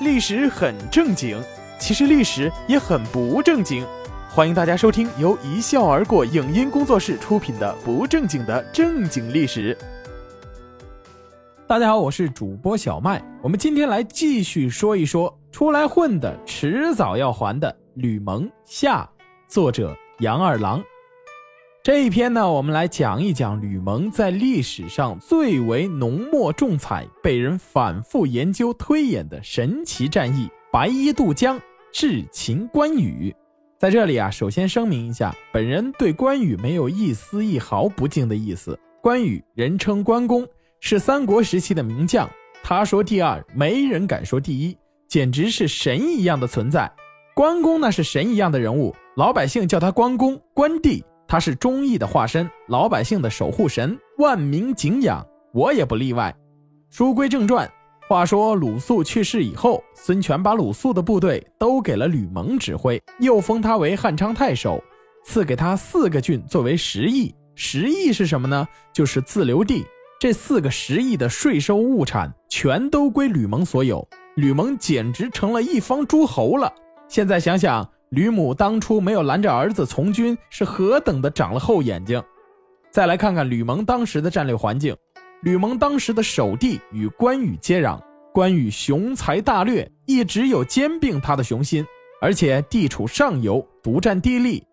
历史很正经，其实历史也很不正经。欢迎大家收听由一笑而过影音工作室出品的《不正经的正经历史》。大家好，我是主播小麦。我们今天来继续说一说出来混的迟早要还的吕蒙下。作者杨二郎。这一篇呢，我们来讲一讲吕蒙在历史上最为浓墨重彩、被人反复研究推演的神奇战役——白衣渡江智擒关羽。在这里啊，首先声明一下，本人对关羽没有一丝一毫不敬的意思。关羽人称关公，是三国时期的名将，他说第二，没人敢说第一，简直是神一样的存在。关公那是神一样的人物，老百姓叫他关公、关帝。他是忠义的化身，老百姓的守护神，万民敬仰，我也不例外。书归正传，话说鲁肃去世以后，孙权把鲁肃的部队都给了吕蒙指挥，又封他为汉昌太守，赐给他四个郡作为食邑。食邑是什么呢？就是自留地。这四个食邑的税收物产全都归吕蒙所有，吕蒙简直成了一方诸侯了。现在想想。吕母当初没有拦着儿子从军，是何等的长了厚眼睛。再来看看吕蒙当时的战略环境，吕蒙当时的守地与关羽接壤，关羽雄才大略，一直有兼并他的雄心，而且地处上游，独占地利。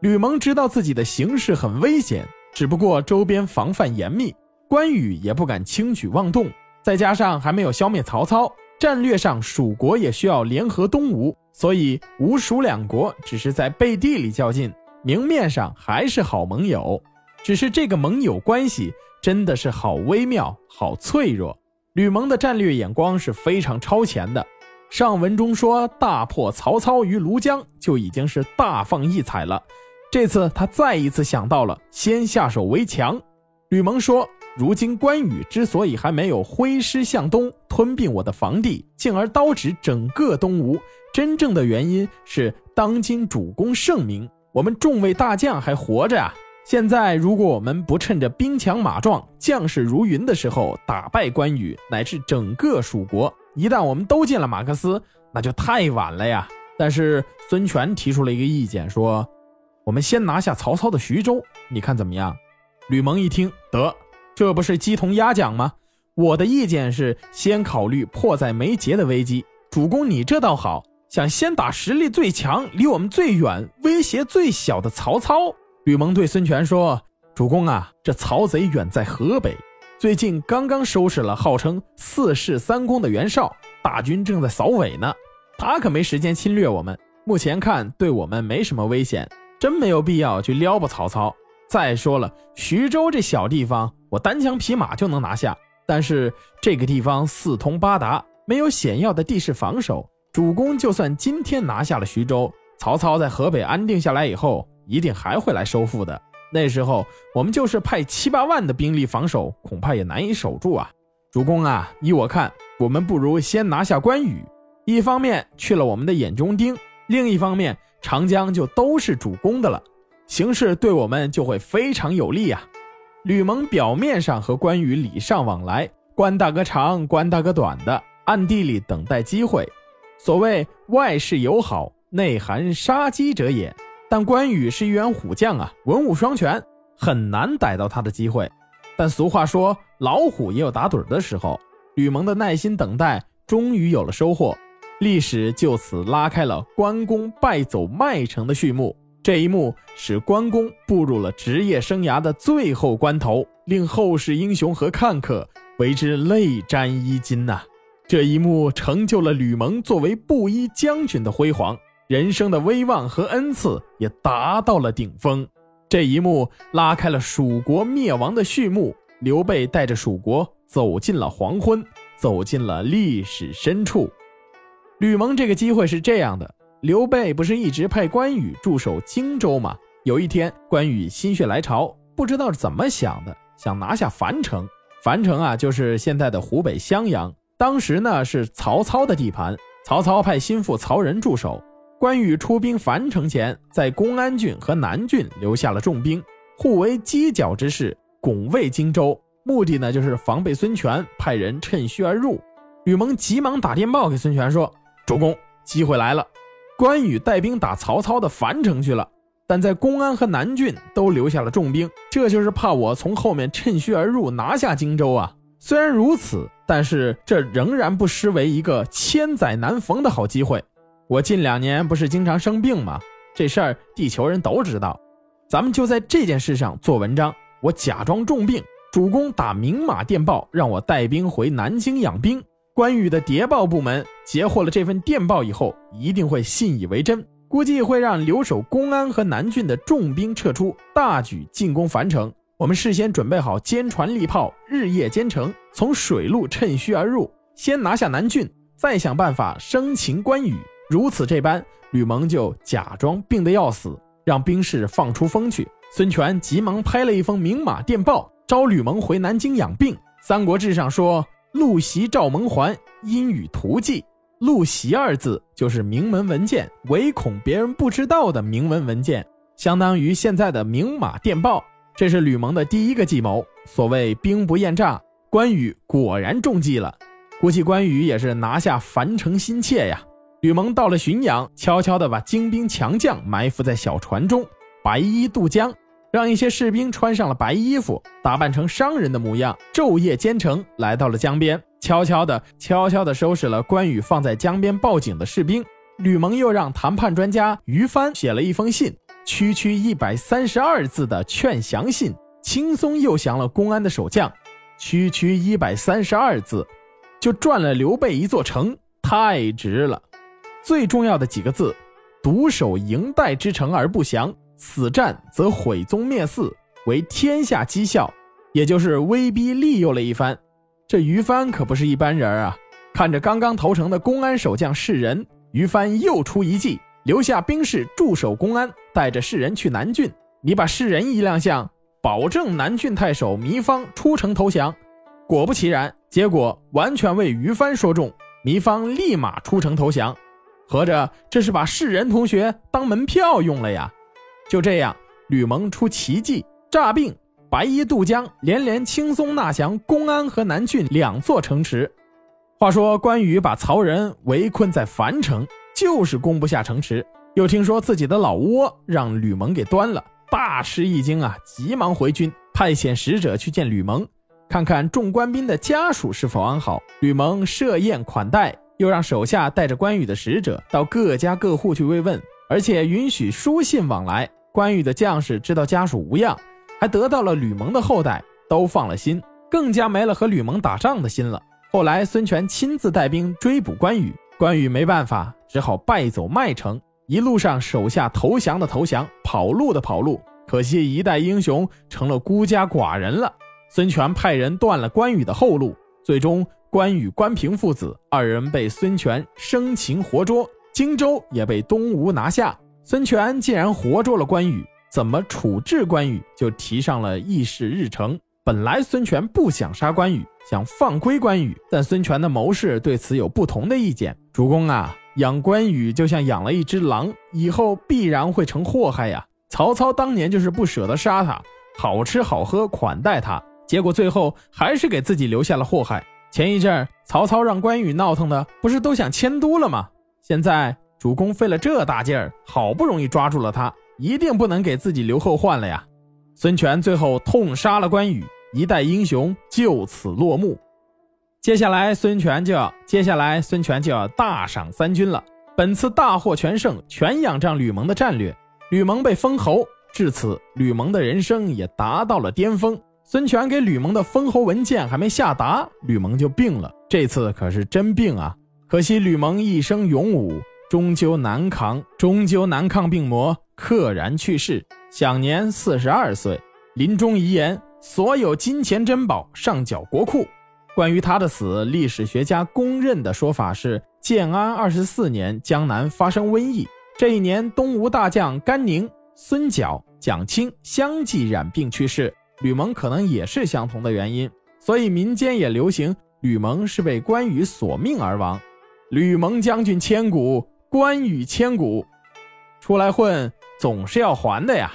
吕蒙知道自己的形势很危险，只不过周边防范严密，关羽也不敢轻举妄动，再加上还没有消灭曹操。战略上，蜀国也需要联合东吴，所以吴蜀两国只是在背地里较劲，明面上还是好盟友。只是这个盟友关系真的是好微妙、好脆弱。吕蒙的战略眼光是非常超前的。上文中说大破曹操于庐江，就已经是大放异彩了。这次他再一次想到了先下手为强。吕蒙说。如今关羽之所以还没有挥师向东吞并我的防地，进而刀指整个东吴，真正的原因是当今主公盛名，我们众位大将还活着啊！现在如果我们不趁着兵强马壮、将士如云的时候打败关羽乃至整个蜀国，一旦我们都进了马克思，那就太晚了呀！但是孙权提出了一个意见，说我们先拿下曹操的徐州，你看怎么样？吕蒙一听，得。这不是鸡同鸭讲吗？我的意见是先考虑迫在眉睫的危机。主公，你这倒好，想先打实力最强、离我们最远、威胁最小的曹操。吕蒙对孙权说：“主公啊，这曹贼远在河北，最近刚刚收拾了号称四世三公的袁绍，大军正在扫尾呢。他可没时间侵略我们。目前看，对我们没什么危险，真没有必要去撩拨曹操。再说了，徐州这小地方。”我单枪匹马就能拿下，但是这个地方四通八达，没有险要的地势防守。主公就算今天拿下了徐州，曹操在河北安定下来以后，一定还会来收复的。那时候我们就是派七八万的兵力防守，恐怕也难以守住啊！主公啊，依我看，我们不如先拿下关羽，一方面去了我们的眼中钉，另一方面长江就都是主公的了，形势对我们就会非常有利啊！吕蒙表面上和关羽礼尚往来，关大哥长，关大哥短的，暗地里等待机会。所谓外事友好，内含杀机者也。但关羽是一员虎将啊，文武双全，很难逮到他的机会。但俗话说，老虎也有打盹的时候。吕蒙的耐心等待，终于有了收获。历史就此拉开了关公败走麦城的序幕。这一幕使关公步入了职业生涯的最后关头，令后世英雄和看客为之泪沾衣襟呐！这一幕成就了吕蒙作为布衣将军的辉煌，人生的威望和恩赐也达到了顶峰。这一幕拉开了蜀国灭亡的序幕，刘备带着蜀国走进了黄昏，走进了历史深处。吕蒙这个机会是这样的。刘备不是一直派关羽驻守荆州吗？有一天，关羽心血来潮，不知道怎么想的，想拿下樊城。樊城啊，就是现在的湖北襄阳。当时呢，是曹操的地盘。曹操派心腹曹仁驻守。关羽出兵樊城前，在公安郡和南郡留下了重兵，互为犄角之势，拱卫荆州。目的呢，就是防备孙权派人趁虚而入。吕蒙急忙打电报给孙权说：“主公，机会来了，关羽带兵打曹操的樊城去了，但在公安和南郡都留下了重兵，这就是怕我从后面趁虚而入，拿下荆州啊。虽然如此，但是这仍然不失为一个千载难逢的好机会。我近两年不是经常生病吗？这事儿地球人都知道，咱们就在这件事上做文章。我假装重病，主公打明码电报，让我带兵回南京养兵。”关羽的谍报部门截获了这份电报以后，一定会信以为真，估计会让留守公安和南郡的重兵撤出，大举进攻樊城。我们事先准备好坚船利炮，日夜兼程，从水路趁虚而入，先拿下南郡，再想办法生擒关羽。如此这般，吕蒙就假装病得要死，让兵士放出风去。孙权急忙拍了一封明码电报，召吕蒙回南京养病。《三国志》上说。陆袭赵蒙还，因与图记。陆袭二字就是明文文件，唯恐别人不知道的明文文件，相当于现在的明码电报。这是吕蒙的第一个计谋。所谓兵不厌诈，关羽果然中计了。估计关羽也是拿下樊城心切呀。吕蒙到了浔阳，悄悄地把精兵强将埋伏在小船中，白衣渡江。让一些士兵穿上了白衣服，打扮成商人的模样，昼夜兼程来到了江边，悄悄地、悄悄地收拾了关羽放在江边报警的士兵。吕蒙又让谈判专家于帆写了一封信，区区一百三十二字的劝降信，轻松诱降了公安的守将。区区一百三十二字，就赚了刘备一座城，太值了。最重要的几个字：独守营带之城而不降。此战则毁宗灭寺，为天下讥笑，也就是威逼利诱了一番。这于帆可不是一般人啊！看着刚刚投诚的公安守将世人，于帆又出一计，留下兵士驻守公安，带着世人去南郡。你把世人一亮相，保证南郡太守糜芳出城投降。果不其然，结果完全为于帆说中，糜芳立马出城投降。合着这是把世人同学当门票用了呀！就这样，吕蒙出奇计诈病，白衣渡江，连连轻松纳降公安和南郡两座城池。话说关羽把曹仁围困在樊城，就是攻不下城池。又听说自己的老窝让吕蒙给端了，大吃一惊啊！急忙回军，派遣使者去见吕蒙，看看众官兵的家属是否安好。吕蒙设宴款待，又让手下带着关羽的使者到各家各户去慰问，而且允许书信往来。关羽的将士知道家属无恙，还得到了吕蒙的后代，都放了心，更加没了和吕蒙打仗的心了。后来孙权亲自带兵追捕关羽，关羽没办法，只好败走麦城。一路上手下投降的投降，跑路的跑路，可惜一代英雄成了孤家寡人了。孙权派人断了关羽的后路，最终关羽、关平父子二人被孙权生擒活捉，荆州也被东吴拿下。孙权既然活捉了关羽，怎么处置关羽就提上了议事日程。本来孙权不想杀关羽，想放归关羽，但孙权的谋士对此有不同的意见。主公啊，养关羽就像养了一只狼，以后必然会成祸害呀。曹操当年就是不舍得杀他，好吃好喝款待他，结果最后还是给自己留下了祸害。前一阵儿曹操让关羽闹腾的，不是都想迁都了吗？现在。主公费了这大劲儿，好不容易抓住了他，一定不能给自己留后患了呀！孙权最后痛杀了关羽，一代英雄就此落幕。接下来，孙权就要接下来孙权就要大赏三军了。本次大获全胜，全仰仗吕蒙的战略。吕蒙被封侯，至此，吕蒙的人生也达到了巅峰。孙权给吕蒙的封侯文件还没下达，吕蒙就病了。这次可是真病啊！可惜吕蒙一生勇武。终究难扛，终究难抗病魔，溘然去世，享年四十二岁。临终遗言：所有金钱珍宝上缴国库。关于他的死，历史学家公认的说法是：建安二十四年，江南发生瘟疫，这一年东吴大将甘宁、孙角、蒋钦相继染病去世。吕蒙可能也是相同的原因，所以民间也流行吕蒙是被关羽索命而亡。吕蒙将军千古。关羽千古，出来混总是要还的呀。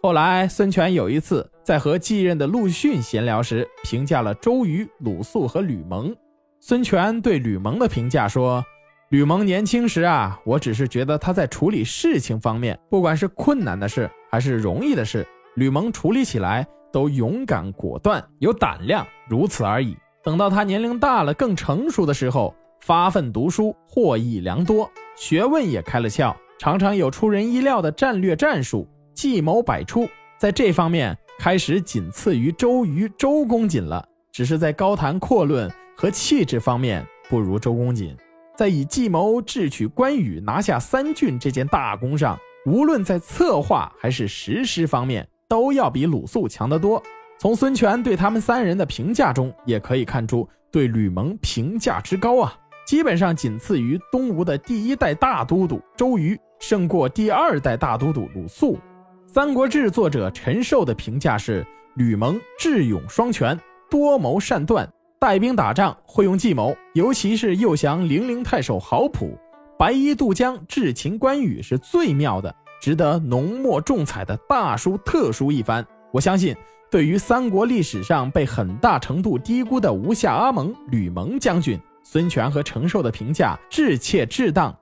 后来孙权有一次在和继任的陆逊闲聊时，评价了周瑜、鲁肃和吕蒙。孙权对吕蒙的评价说：“吕蒙年轻时啊，我只是觉得他在处理事情方面，不管是困难的事还是容易的事，吕蒙处理起来都勇敢果断，有胆量，如此而已。等到他年龄大了，更成熟的时候，发奋读书，获益良多，学问也开了窍，常常有出人意料的战略战术，计谋百出，在这方面。”开始仅次于周瑜、周公瑾了，只是在高谈阔论和气质方面不如周公瑾。在以计谋智取关羽、拿下三郡这件大功上，无论在策划还是实施方面，都要比鲁肃强得多。从孙权对他们三人的评价中，也可以看出对吕蒙评价之高啊，基本上仅次于东吴的第一代大都督周瑜，胜过第二代大都督鲁肃。《三国志》作者陈寿的评价是：吕蒙智勇双全，多谋善断，带兵打仗会用计谋，尤其是诱降零陵太守郝普、白衣渡江智擒关羽是最妙的，值得浓墨重彩的大书特书一番。我相信，对于三国历史上被很大程度低估的吴下阿蒙吕蒙将军，孙权和陈寿的评价致切致当。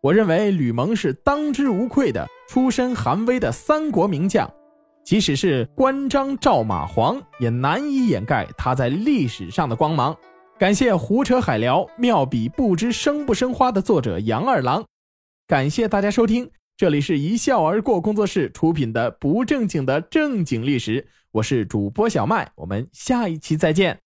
我认为吕蒙是当之无愧的出身寒微的三国名将，即使是关张赵马黄，也难以掩盖他在历史上的光芒。感谢胡扯海聊妙笔不知生不生花的作者杨二郎，感谢大家收听，这里是一笑而过工作室出品的不正经的正经历史，我是主播小麦，我们下一期再见。